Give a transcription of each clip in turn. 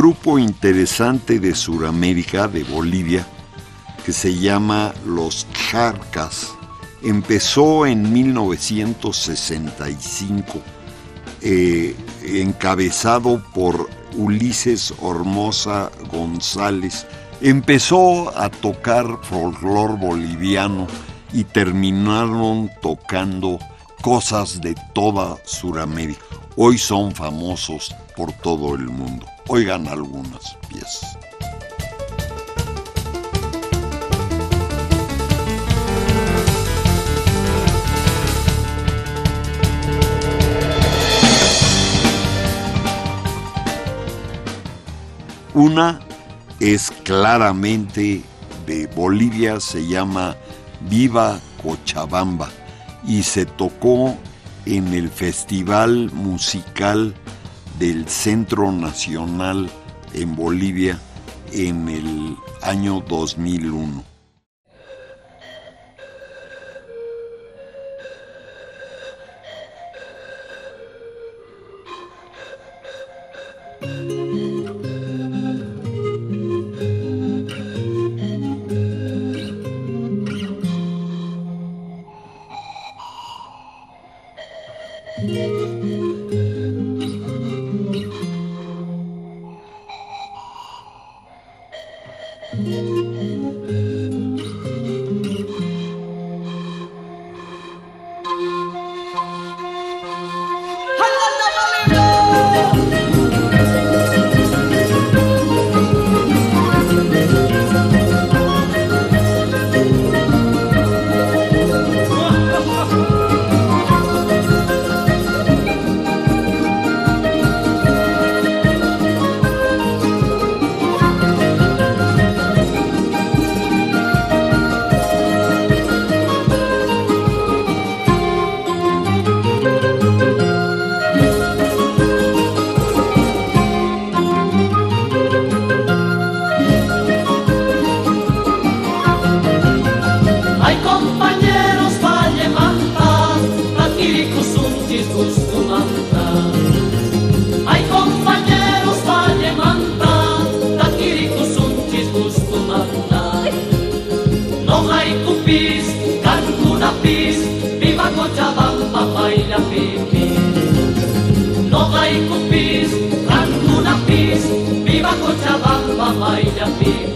Grupo interesante de Sudamérica, de Bolivia, que se llama Los Charcas, empezó en 1965, eh, encabezado por Ulises Hormosa González. Empezó a tocar folclor boliviano y terminaron tocando cosas de toda Sudamérica. Hoy son famosos por todo el mundo. Oigan algunas piezas. Una es claramente de Bolivia, se llama Viva Cochabamba y se tocó en el Festival Musical del Centro Nacional en Bolivia en el año 2001. Ay compañeros, valle manta, takirikusuntis gusto manta. Ay compañeros, valle manta, takirikusuntis gusto manta. No hay cupis, cancuna pis, viva Cochabamba, baila pipi. No hay cupis, cancuna pis, viva Cochabamba, baila pipi.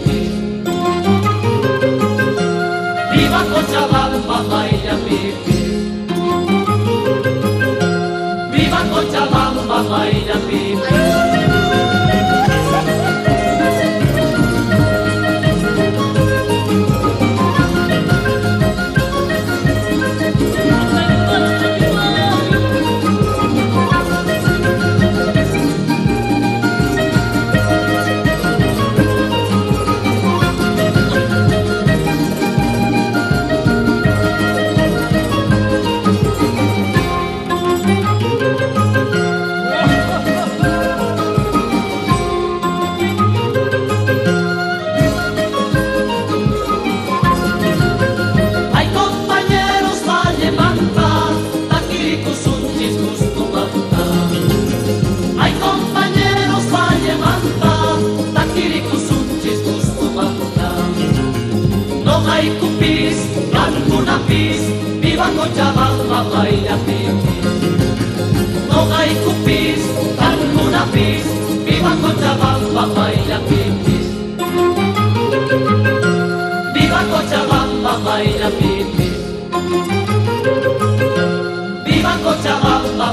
Pipis. Viva Cochabamba, baila pipis. Viva Cochabamba,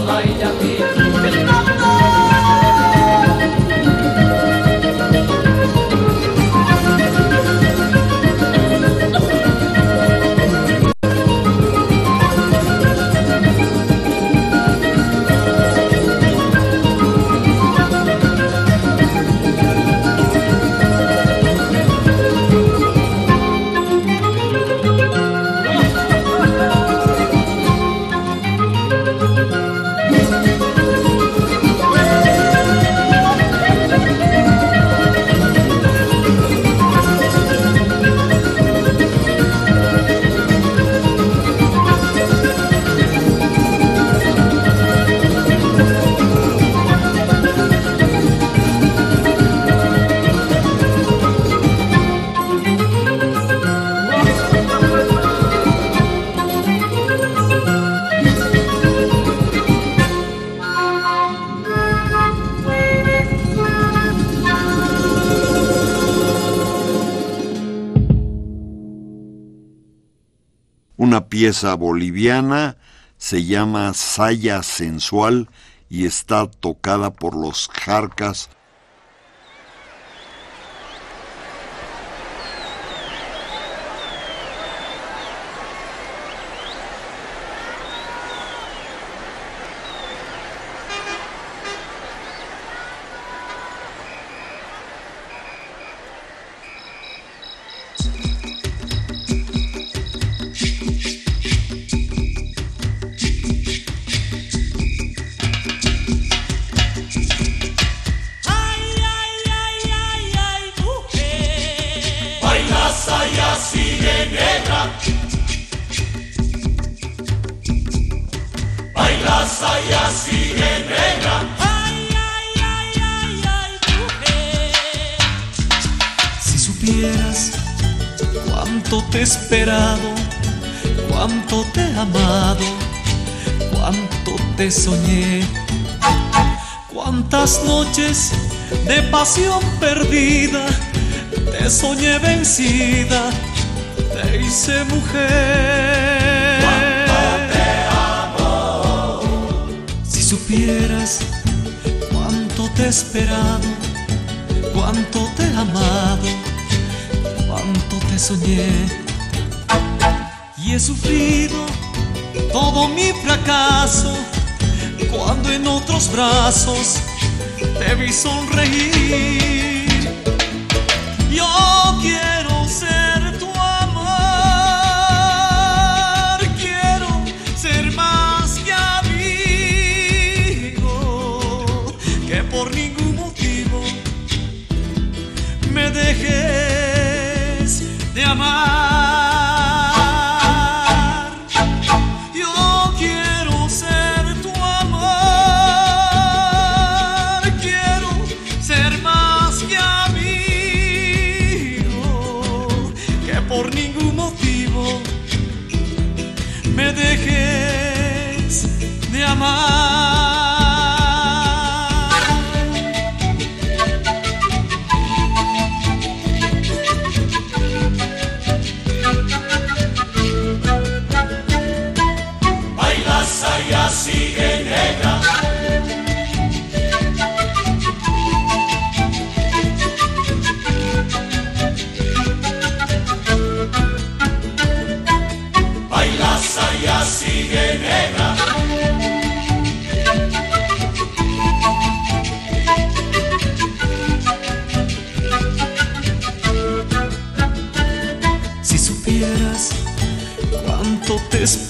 pieza boliviana se llama Saya Sensual y está tocada por los Jarcas Si supieras cuánto te he esperado, cuánto te he amado, cuánto te soñé, cuántas noches de pasión perdida, te soñé vencida, te hice mujer. Si supieras cuánto te he esperado, cuánto te he amado, cuánto te soñé. Y he sufrido todo mi fracaso cuando en otros brazos te vi sonreír.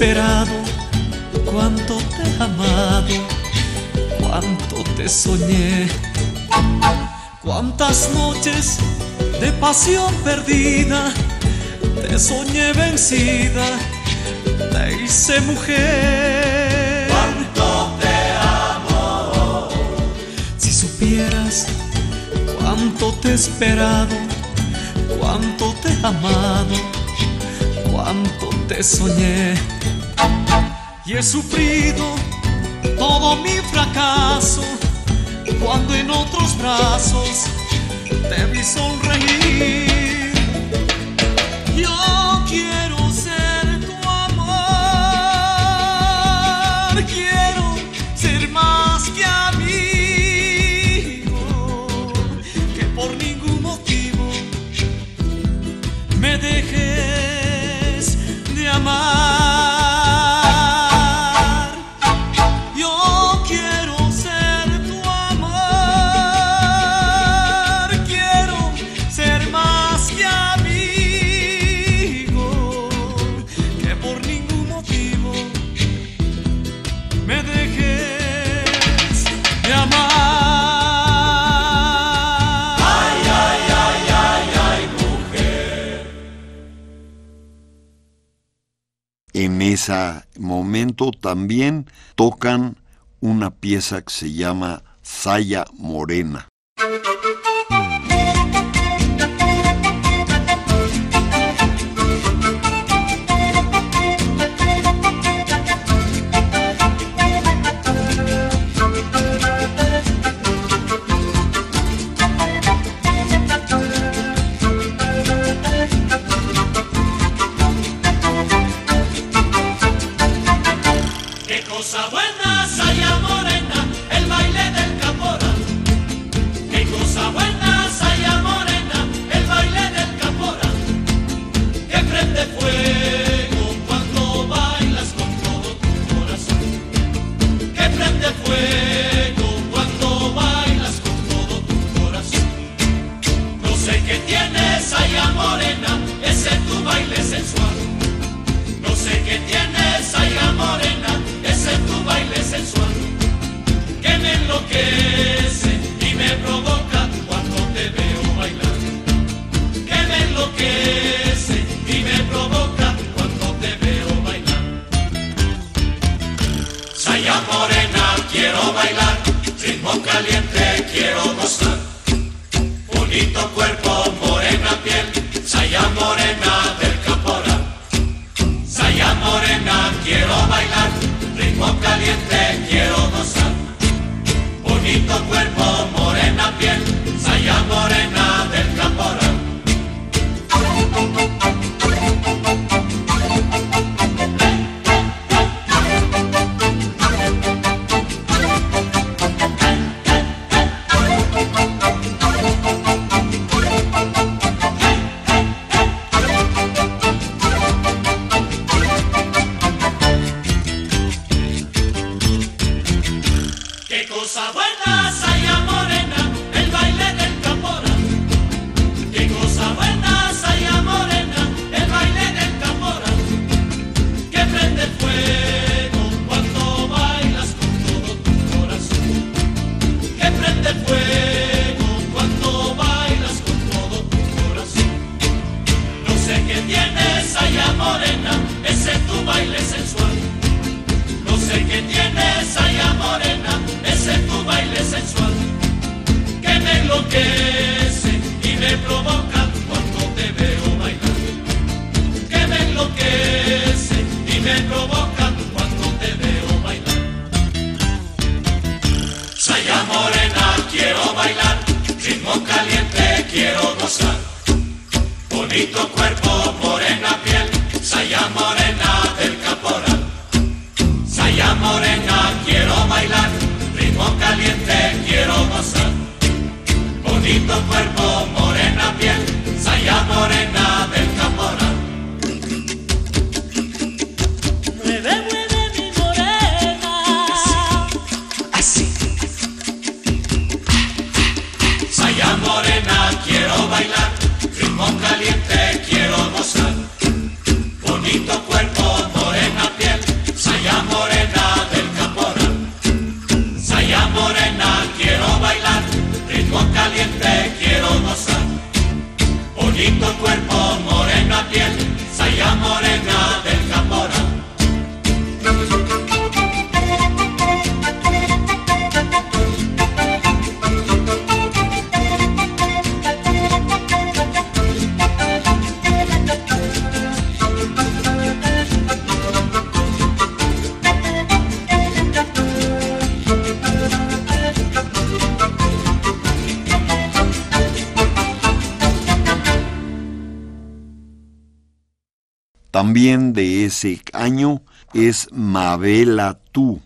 Esperado, cuánto te he amado, cuánto te soñé, cuántas noches de pasión perdida, te soñé vencida, te hice mujer. Cuánto te amo. Si supieras cuánto te he esperado, cuánto te he amado, cuánto te soñé. Y he sufrido todo mi fracaso cuando en otros brazos te vi sonreír. Yo quiero ser tu amor, quiero ser más que amigo, que por ningún motivo me dejes de amar. ese momento también tocan una pieza que se llama Saya Morena. Ese año es Mabela Tú.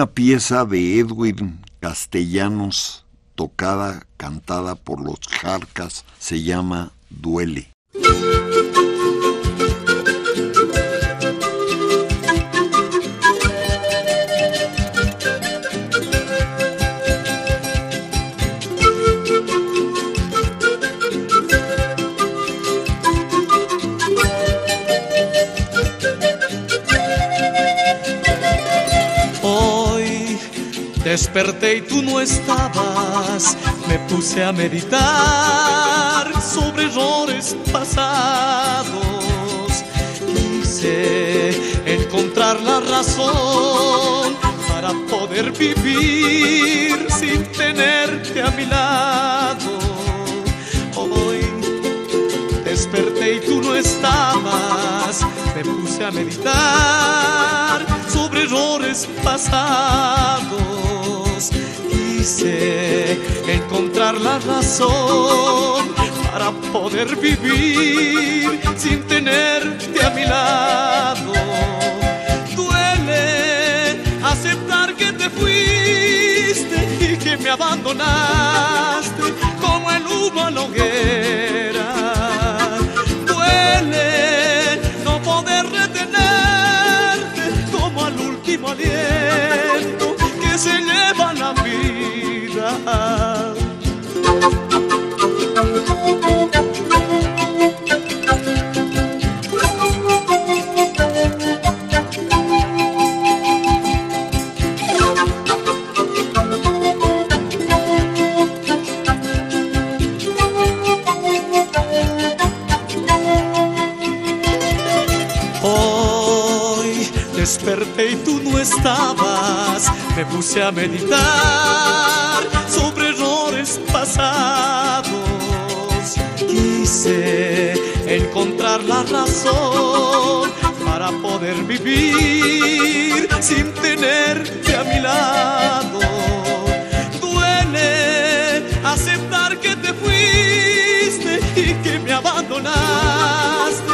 Una pieza de Edwin Castellanos tocada, cantada por los Jarcas, se llama Duele. Desperté y tú no estabas, me puse a meditar sobre errores pasados. Quise encontrar la razón para poder vivir sin tenerte a mi lado. Desperté y tú no estabas, me puse a meditar sobre errores pasados. Quise encontrar la razón para poder vivir sin tenerte a mi lado. Duele aceptar que te fuiste y que me abandonaste como el humo a la. Último aliento que se lleva estabas, me puse a meditar sobre errores pasados. Quise encontrar la razón para poder vivir sin tenerte a mi lado. Duele aceptar que te fuiste y que me abandonaste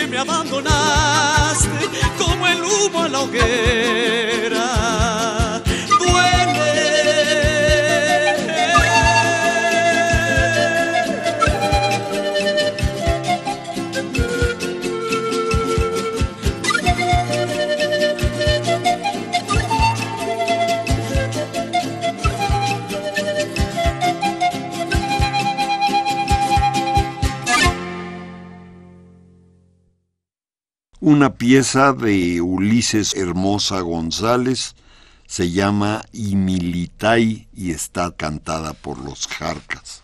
que me abandonaste como el humo a la hoguera. Una pieza de Ulises Hermosa González se llama Imilitay y está cantada por los Jarcas.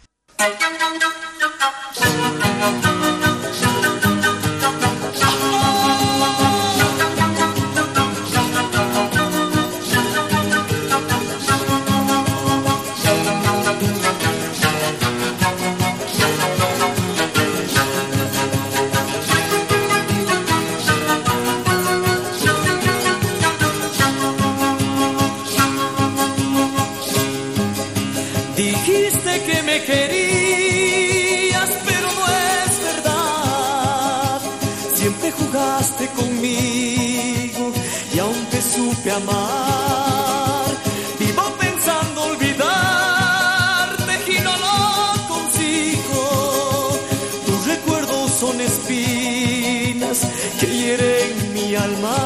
Que hieren mi alma.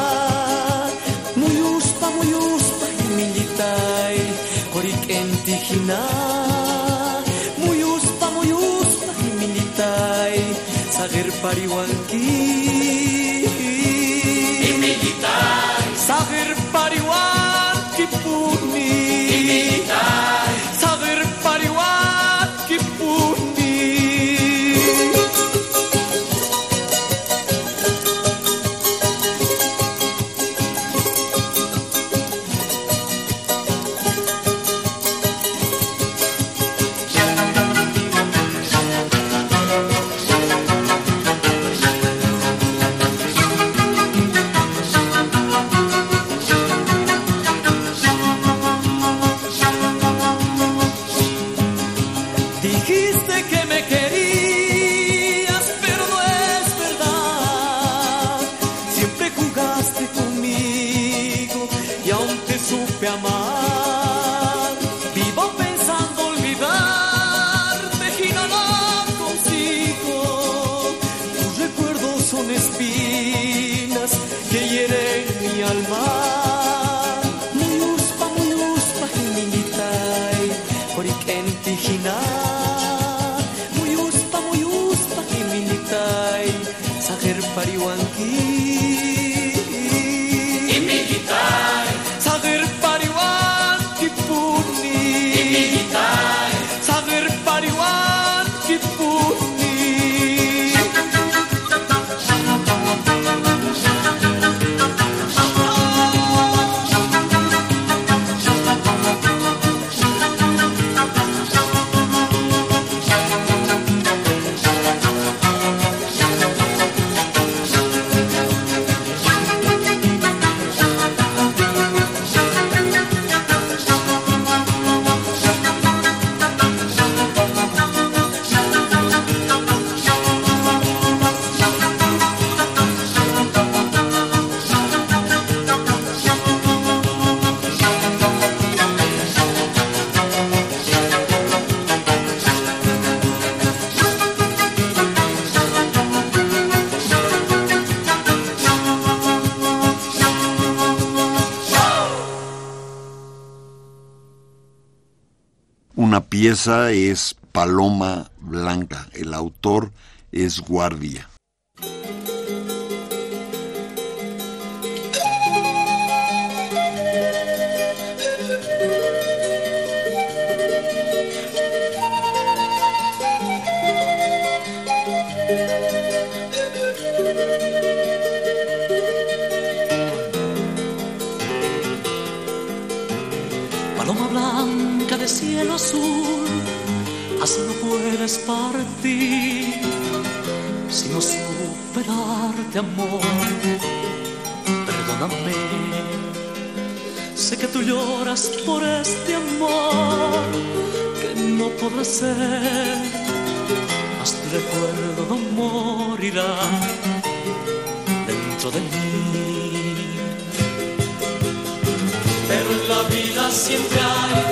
Muy uspa, muy uspa, militai, korikentijina. Muy uspa, muy uspa, militai, sager pariwanki. Sager pariwanki puni. Sager pieza es Paloma Blanca, el autor es Guardia. Amor. Perdóname, sé que tú lloras por este amor que no podrá ser, mas tu recuerdo no morirá dentro de mí. Pero en la vida siempre hay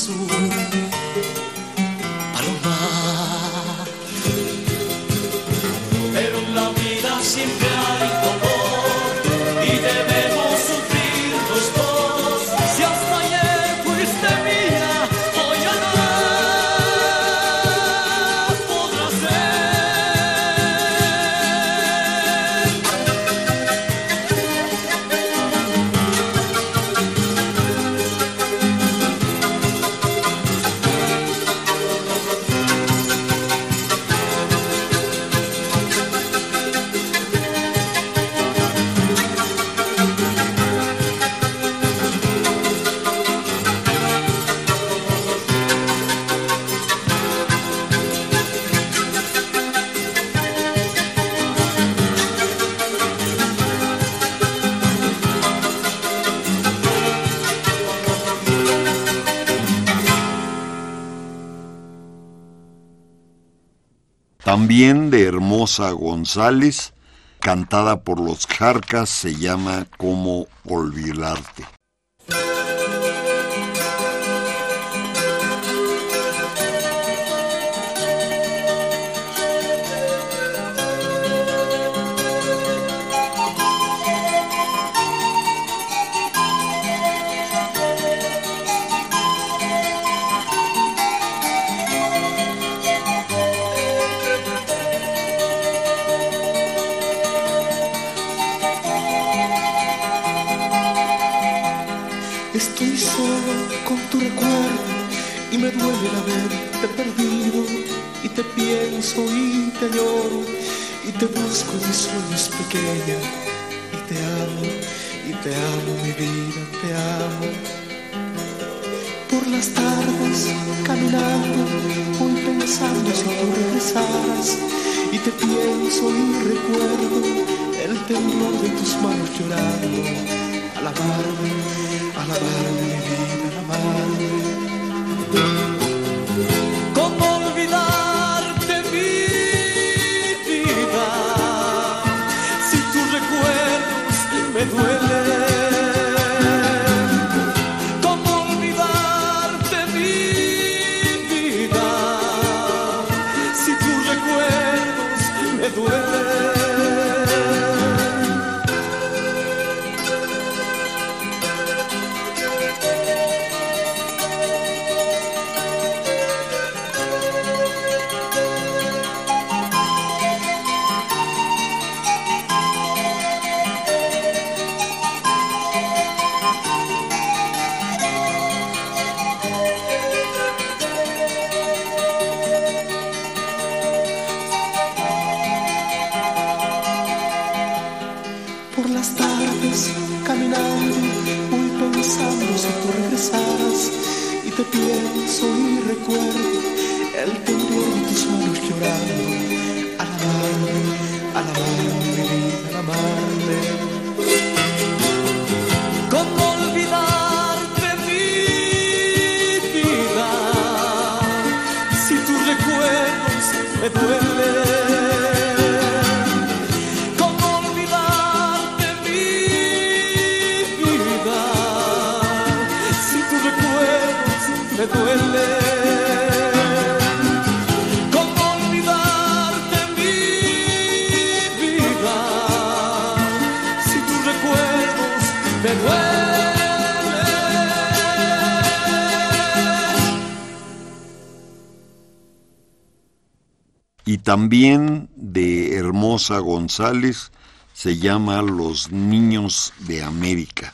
sul También de Hermosa González, cantada por los Jarcas, se llama Cómo olvidarte. Te pienso y te lloro y te busco en mis sueños pequeña. Y te amo, y te amo mi vida, te amo. Por las tardes caminando, voy pensando si tú regresaras. Y te pienso y recuerdo el temblor de tus manos llorando. Alabarme, alabarme mi vida, alabarme. También de Hermosa González se llama Los Niños de América.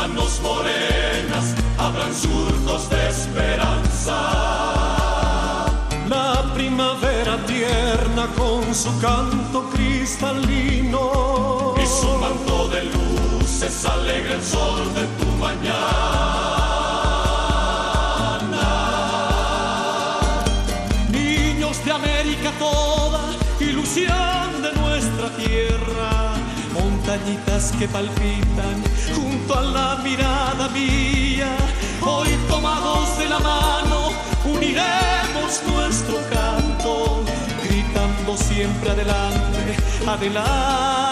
manos morenas abran surcos de esperanza. La primavera tierna con su canto cristalino y su manto de luces alegra el sol de tu mañana. Niños de América toda, ilusión de nuestra tierra, montañitas que palpitan a la mirada mía. Hoy tomados de la mano, uniremos nuestro canto, gritando siempre adelante, adelante.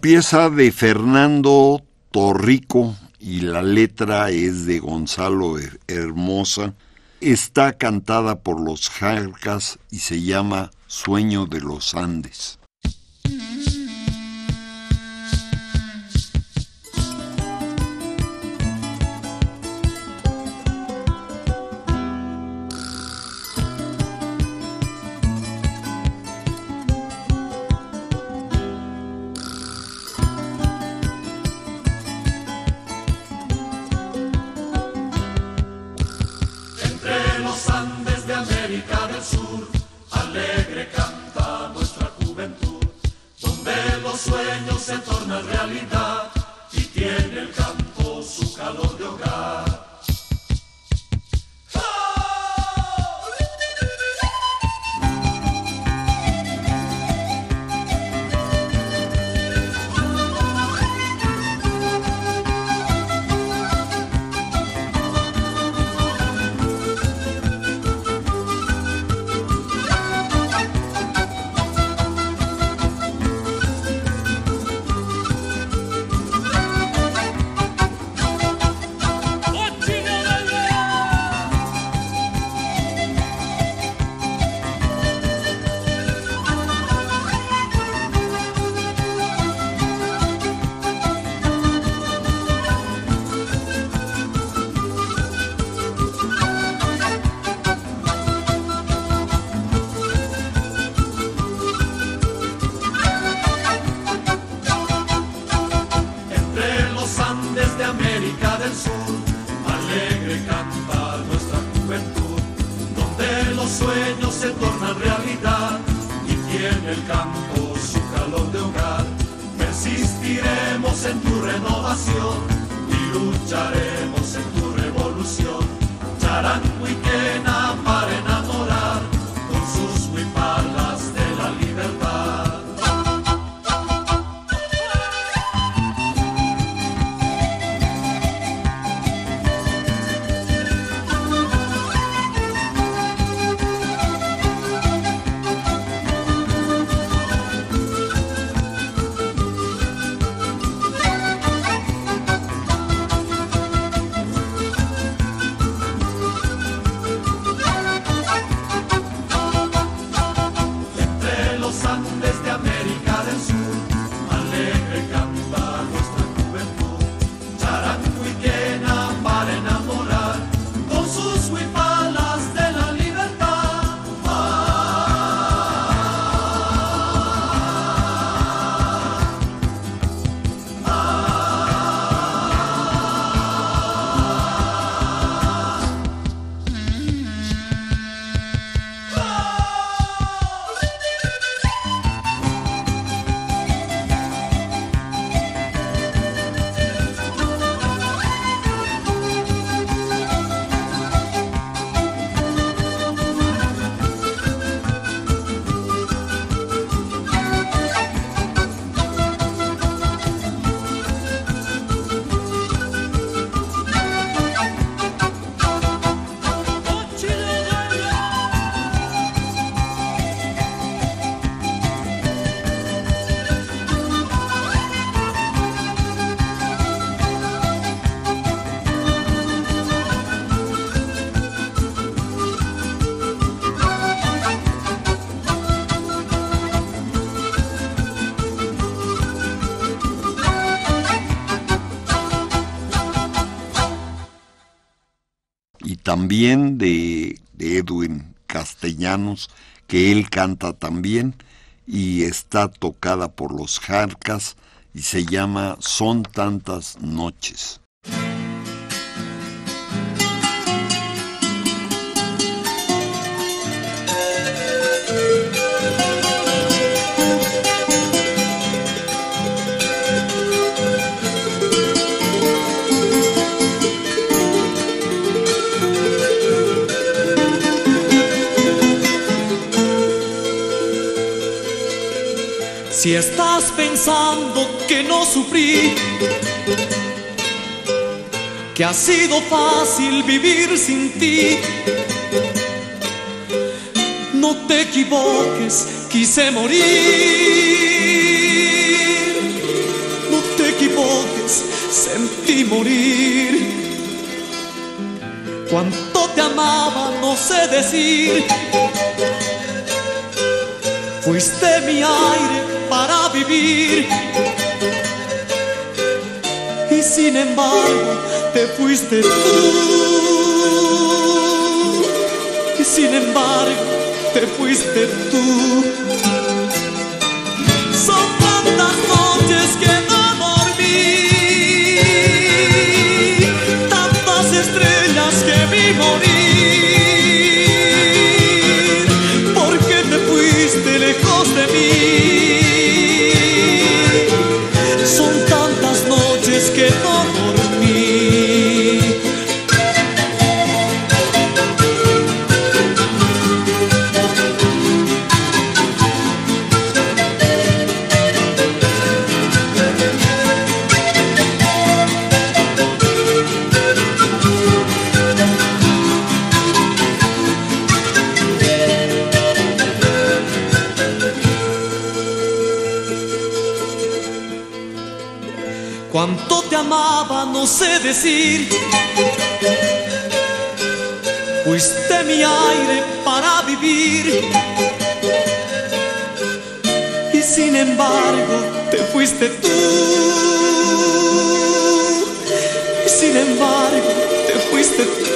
Una pieza de Fernando Torrico y la letra es de Gonzalo Hermosa. Está cantada por los Jarcas y se llama Sueño de los Andes. También de, Edwin Castellanos, que él canta también y está tocada por los Jarcas y se llama Son tantas noches. Si estás pensando que no sufrí, que ha sido fácil vivir sin ti, no te equivoques, quise morir sentí morir. Cuánto te amaba, no sé decir. Fuiste mi aire para vivir. Y sin embargo, te fuiste tú. Y sin embargo, te fuiste tú. Fuiste mi aire para vivir. Y sin embargo, te fuiste tú. Y sin embargo, te fuiste tú.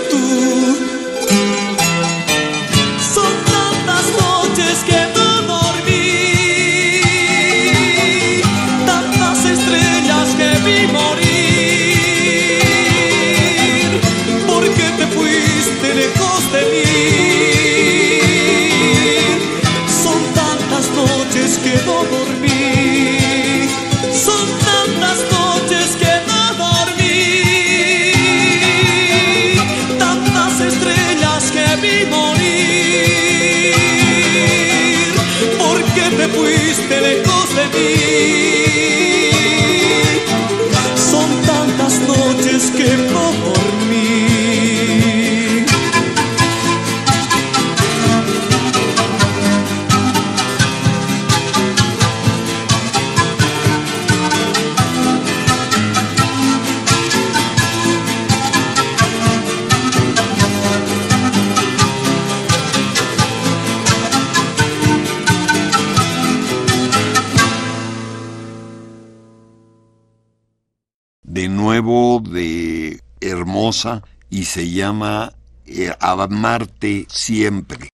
Y se llama eh, Amarte siempre.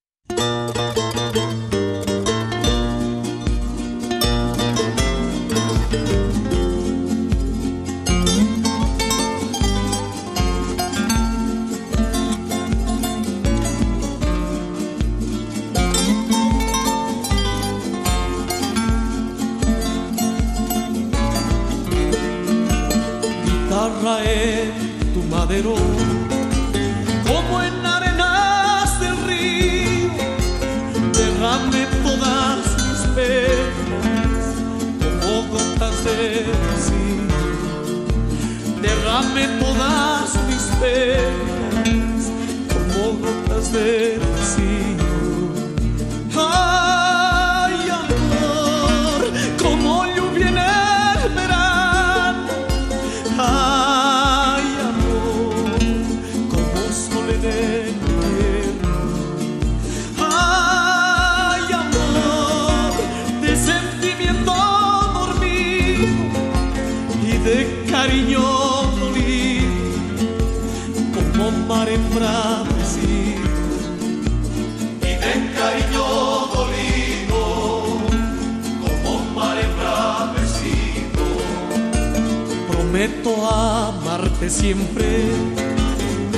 Prometo amarte siempre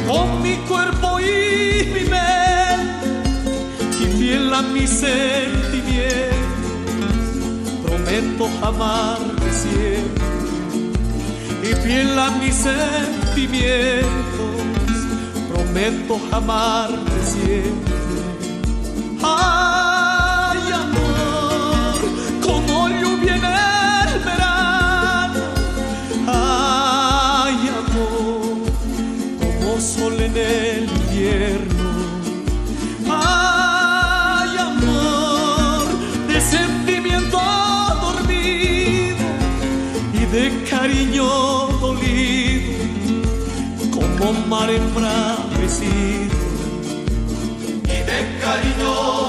con mi cuerpo y mi mente y fiel a mis sentimientos. Prometo amarte siempre y fiel a mis sentimientos. Prometo amarte siempre. Ay, amor, como lluvia en el invierno. Hay amor de sentimiento dormido y de cariño dolido, como mar embravecido y de cariño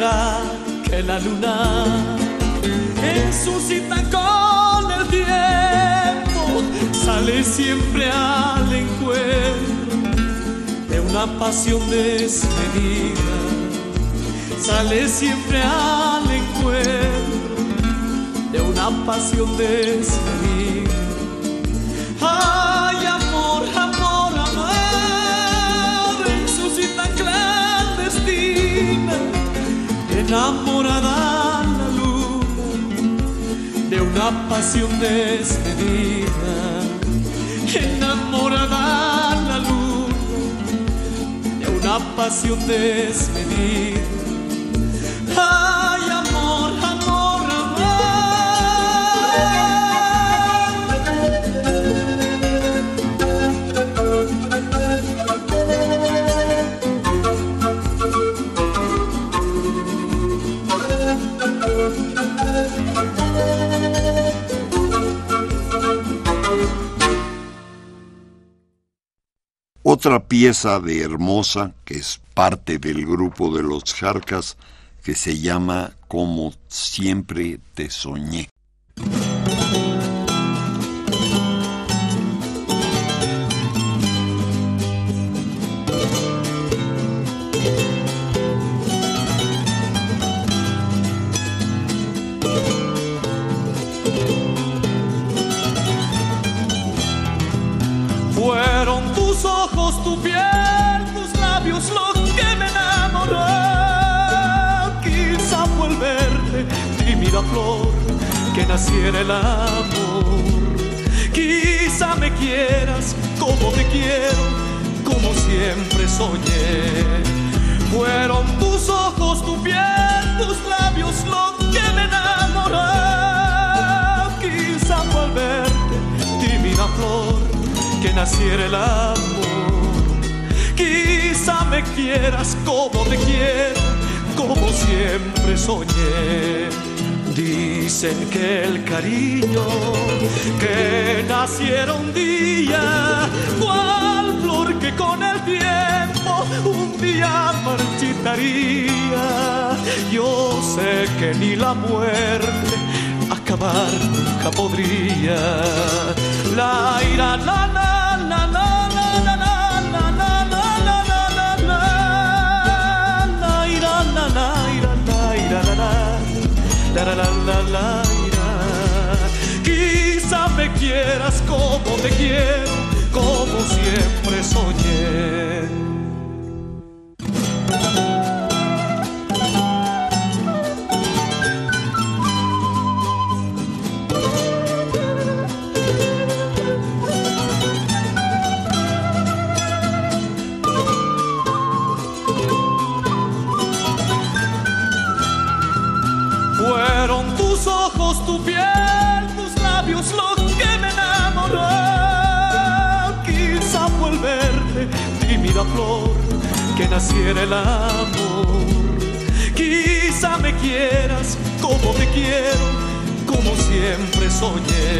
¿Quién dijera que la luna en su cita con el tiempo sale siempre al encuentro de una pasión desmedida? Sale siempre al encuentro de una pasión desmedida. Enamorada la luna de una pasión desmedida, enamorada la luna de una pasión desmedida. Otra pieza de Hermosa, que es parte del grupo de los Jarcas, que se llama Como siempre te soñé. Tímida flor, que naciera el amor. Quizá me quieras como te quiero, como siempre soñé. Fueron tus ojos, tu piel, tus labios lo que me enamoró. Quizá fue el verde, tímida flor que naciera el amor. Quizá me quieras como te quiero, como siempre soñé. Dicen que el cariño que naciera un día, cual flor que con el tiempo un día marchitaría. Yo sé que ni la muerte acabar nunca podría. La ira, la la la la. Quizá me quieras como te quiero, como siempre soñé. Tu piel, tus labios lo que me enamoró. Quizá verde, tímida flor, que naciera el amor. Quizá me quieras como te quiero, como siempre soñé.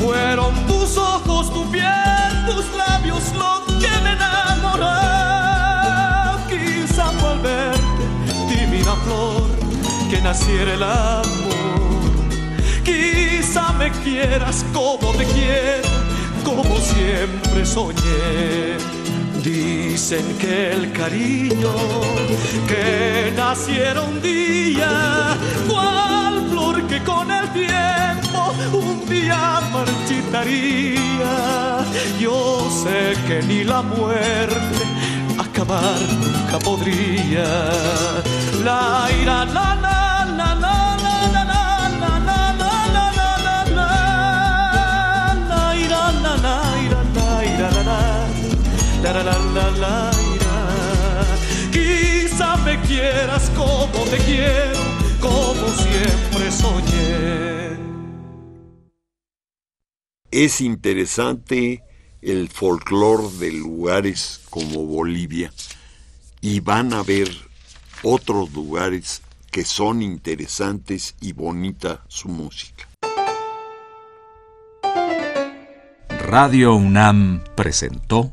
Fueron tus ojos, tu piel, tus labios lo que me enamoró. Quizá verde, tímida flor que naciera el amor. Me quieras como te quiero, como siempre soñé. Dicen que el cariño que naciera un día, cual flor que con el tiempo un día marchitaría. Yo sé que ni la muerte acabar nunca podría. La ira, la Como te quiero, como siempre soñé. Es interesante el folclore de lugares como Bolivia y van a ver otros lugares que son interesantes y bonita su música. Radio UNAM presentó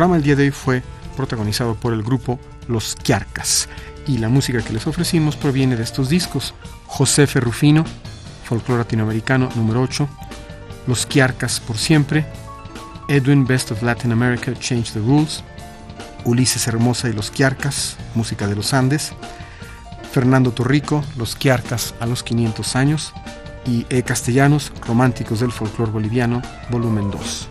Programa el día de hoy fue protagonizado por el grupo Los Quiarcas y la música que les ofrecimos proviene de estos discos. José Ferrufino, Folclore Latinoamericano número 8, Los Quiarcas por siempre, Edwin Best of Latin America Change the Rules, Ulises Hermosa y Los Quiarcas, música de los Andes, Fernando Torrico, Los Quiarcas a los 500 años y E. Castellanos, Románticos del Folclore Boliviano, volumen 2.